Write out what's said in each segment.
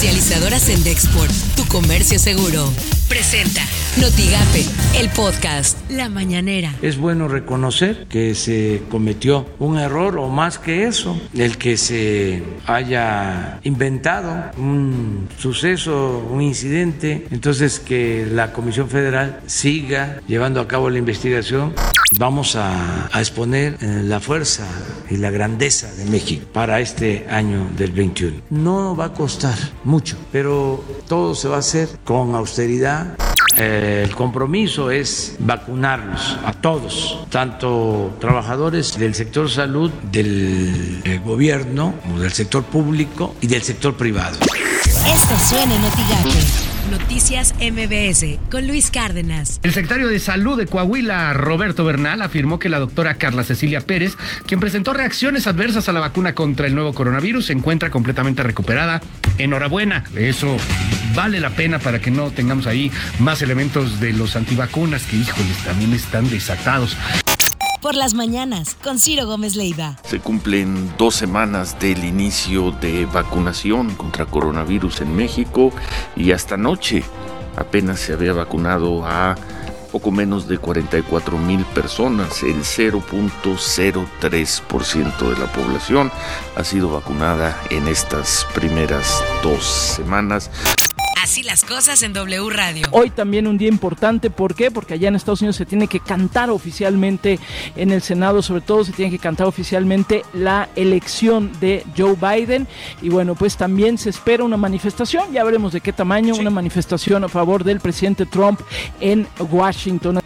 Comercializadoras en Dexport, tu comercio seguro. Presenta Notigape, el podcast La Mañanera. Es bueno reconocer que se cometió un error o más que eso, el que se haya inventado un suceso, un incidente, entonces que la Comisión Federal siga llevando a cabo la investigación. Vamos a, exponer eh, la fuerza y la grandeza de México para este año del 21. No va a costar mucho, pero todo se va a hacer con austeridad. Eh, el compromiso es vacunarlos a todos, tanto trabajadores del sector salud, del eh, gobierno, del sector público y del sector privado. Esto suena en. Noticias MBS con Luis Cárdenas. El secretario de Salud de Coahuila, Roberto Bernal, afirmó que la doctora Carla Cecilia Pérez, quien presentó reacciones adversas a la vacuna contra el nuevo coronavirus, se encuentra completamente recuperada. Enhorabuena. Eso vale la pena para que no tengamos ahí más elementos de los antivacunas que, híjoles, también están desatados. Por las mañanas, con Ciro Gómez Leiva. Se cumplen dos semanas del inicio de vacunación contra coronavirus en México y hasta anoche apenas se había vacunado a poco menos de 44 mil personas, el 0.03% de la población ha sido vacunada en estas primeras dos semanas. Así las cosas en W Radio. Hoy también un día importante, ¿por qué? Porque allá en Estados Unidos se tiene que cantar oficialmente en el Senado, sobre todo se tiene que cantar oficialmente la elección de Joe Biden y bueno, pues también se espera una manifestación, ya veremos de qué tamaño, una manifestación a favor del presidente Trump en Washington.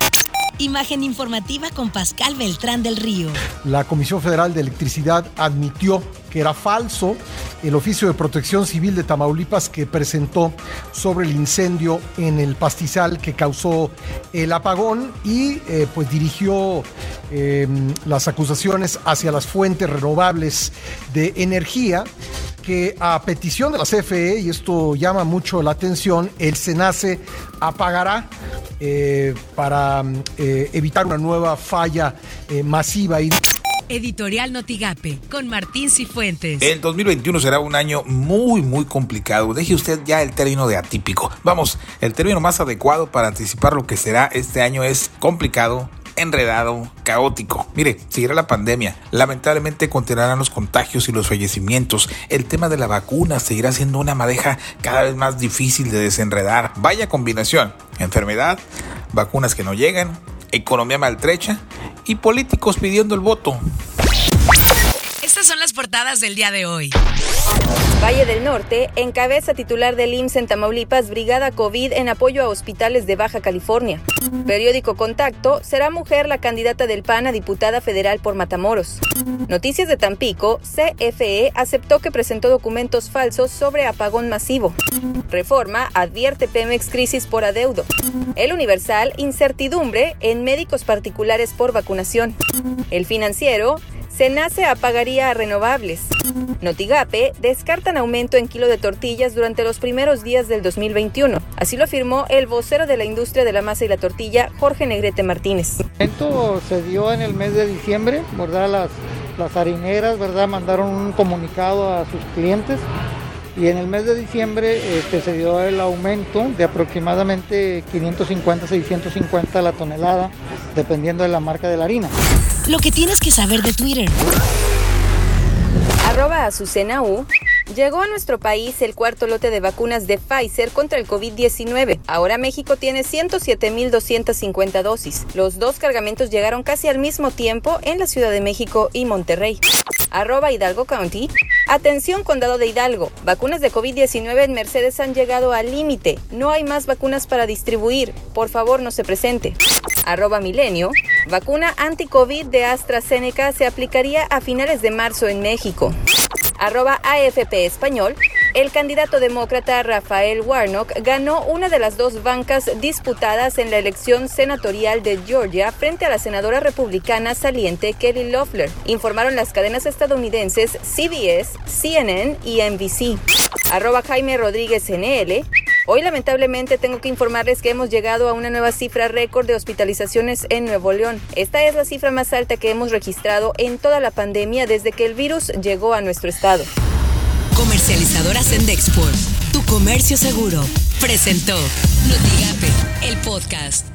Imagen informativa con Pascal Beltrán del Río. La Comisión Federal de Electricidad admitió que era falso el oficio de protección civil de Tamaulipas que presentó sobre el incendio en el pastizal que causó el apagón y eh, pues dirigió eh, las acusaciones hacia las fuentes renovables de energía que a petición de la CFE, y esto llama mucho la atención, el SENACE apagará eh, para eh, evitar una nueva falla eh, masiva. Y... Editorial Notigape con Martín Cifuentes. El 2021 será un año muy, muy complicado. Deje usted ya el término de atípico. Vamos, el término más adecuado para anticipar lo que será este año es complicado, enredado, caótico. Mire, seguirá la pandemia. Lamentablemente continuarán los contagios y los fallecimientos. El tema de la vacuna seguirá siendo una madeja cada vez más difícil de desenredar. Vaya combinación. Enfermedad, vacunas que no llegan, economía maltrecha y políticos pidiendo el voto. Estas son las portadas del día de hoy. Valle del Norte encabeza titular del IMSS en Tamaulipas Brigada COVID en apoyo a hospitales de Baja California. Periódico Contacto, será mujer la candidata del PAN a diputada federal por Matamoros. Noticias de Tampico, CFE aceptó que presentó documentos falsos sobre apagón masivo. Reforma advierte Pemex crisis por adeudo. El Universal, incertidumbre en médicos particulares por vacunación. El Financiero, Senace apagaría a renovables. Notigape descartan aumento en kilo de tortillas durante los primeros días del 2021. Así lo afirmó el vocero de la industria de la masa y la tortilla, Jorge Negrete Martínez. Esto se dio en el mes de diciembre, ¿verdad? Las, harineras, ¿verdad? Mandaron un comunicado a sus clientes y en el mes de diciembre este, se dio el aumento de aproximadamente 550, 650 la tonelada, dependiendo de la marca de la harina. Lo que tienes que saber de Twitter. Arroba Azucena U. Llegó a nuestro país el cuarto lote de vacunas de Pfizer contra el COVID-19. Ahora México tiene 107.250 dosis. Los dos cargamentos llegaron casi al mismo tiempo en la Ciudad de México y Monterrey. Arroba Hidalgo County. Atención condado de Hidalgo. Vacunas de COVID-19 en Mercedes han llegado al límite. No hay más vacunas para distribuir. Por favor, no se presente. Arroba Milenio. Vacuna anti-COVID de AstraZeneca se aplicaría a finales de marzo en México. Arroba AFP Español. El candidato demócrata Rafael Warnock ganó una de las dos bancas disputadas en la elección senatorial de Georgia frente a la senadora republicana saliente Kelly Loeffler, informaron las cadenas estadounidenses CBS, CNN y NBC. Arroba Jaime Rodríguez NL. Hoy lamentablemente tengo que informarles que hemos llegado a una nueva cifra récord de hospitalizaciones en Nuevo León. Esta es la cifra más alta que hemos registrado en toda la pandemia desde que el virus llegó a nuestro estado. Comercializadora Sendexport. Tu comercio seguro. Presentó Notigape, el podcast.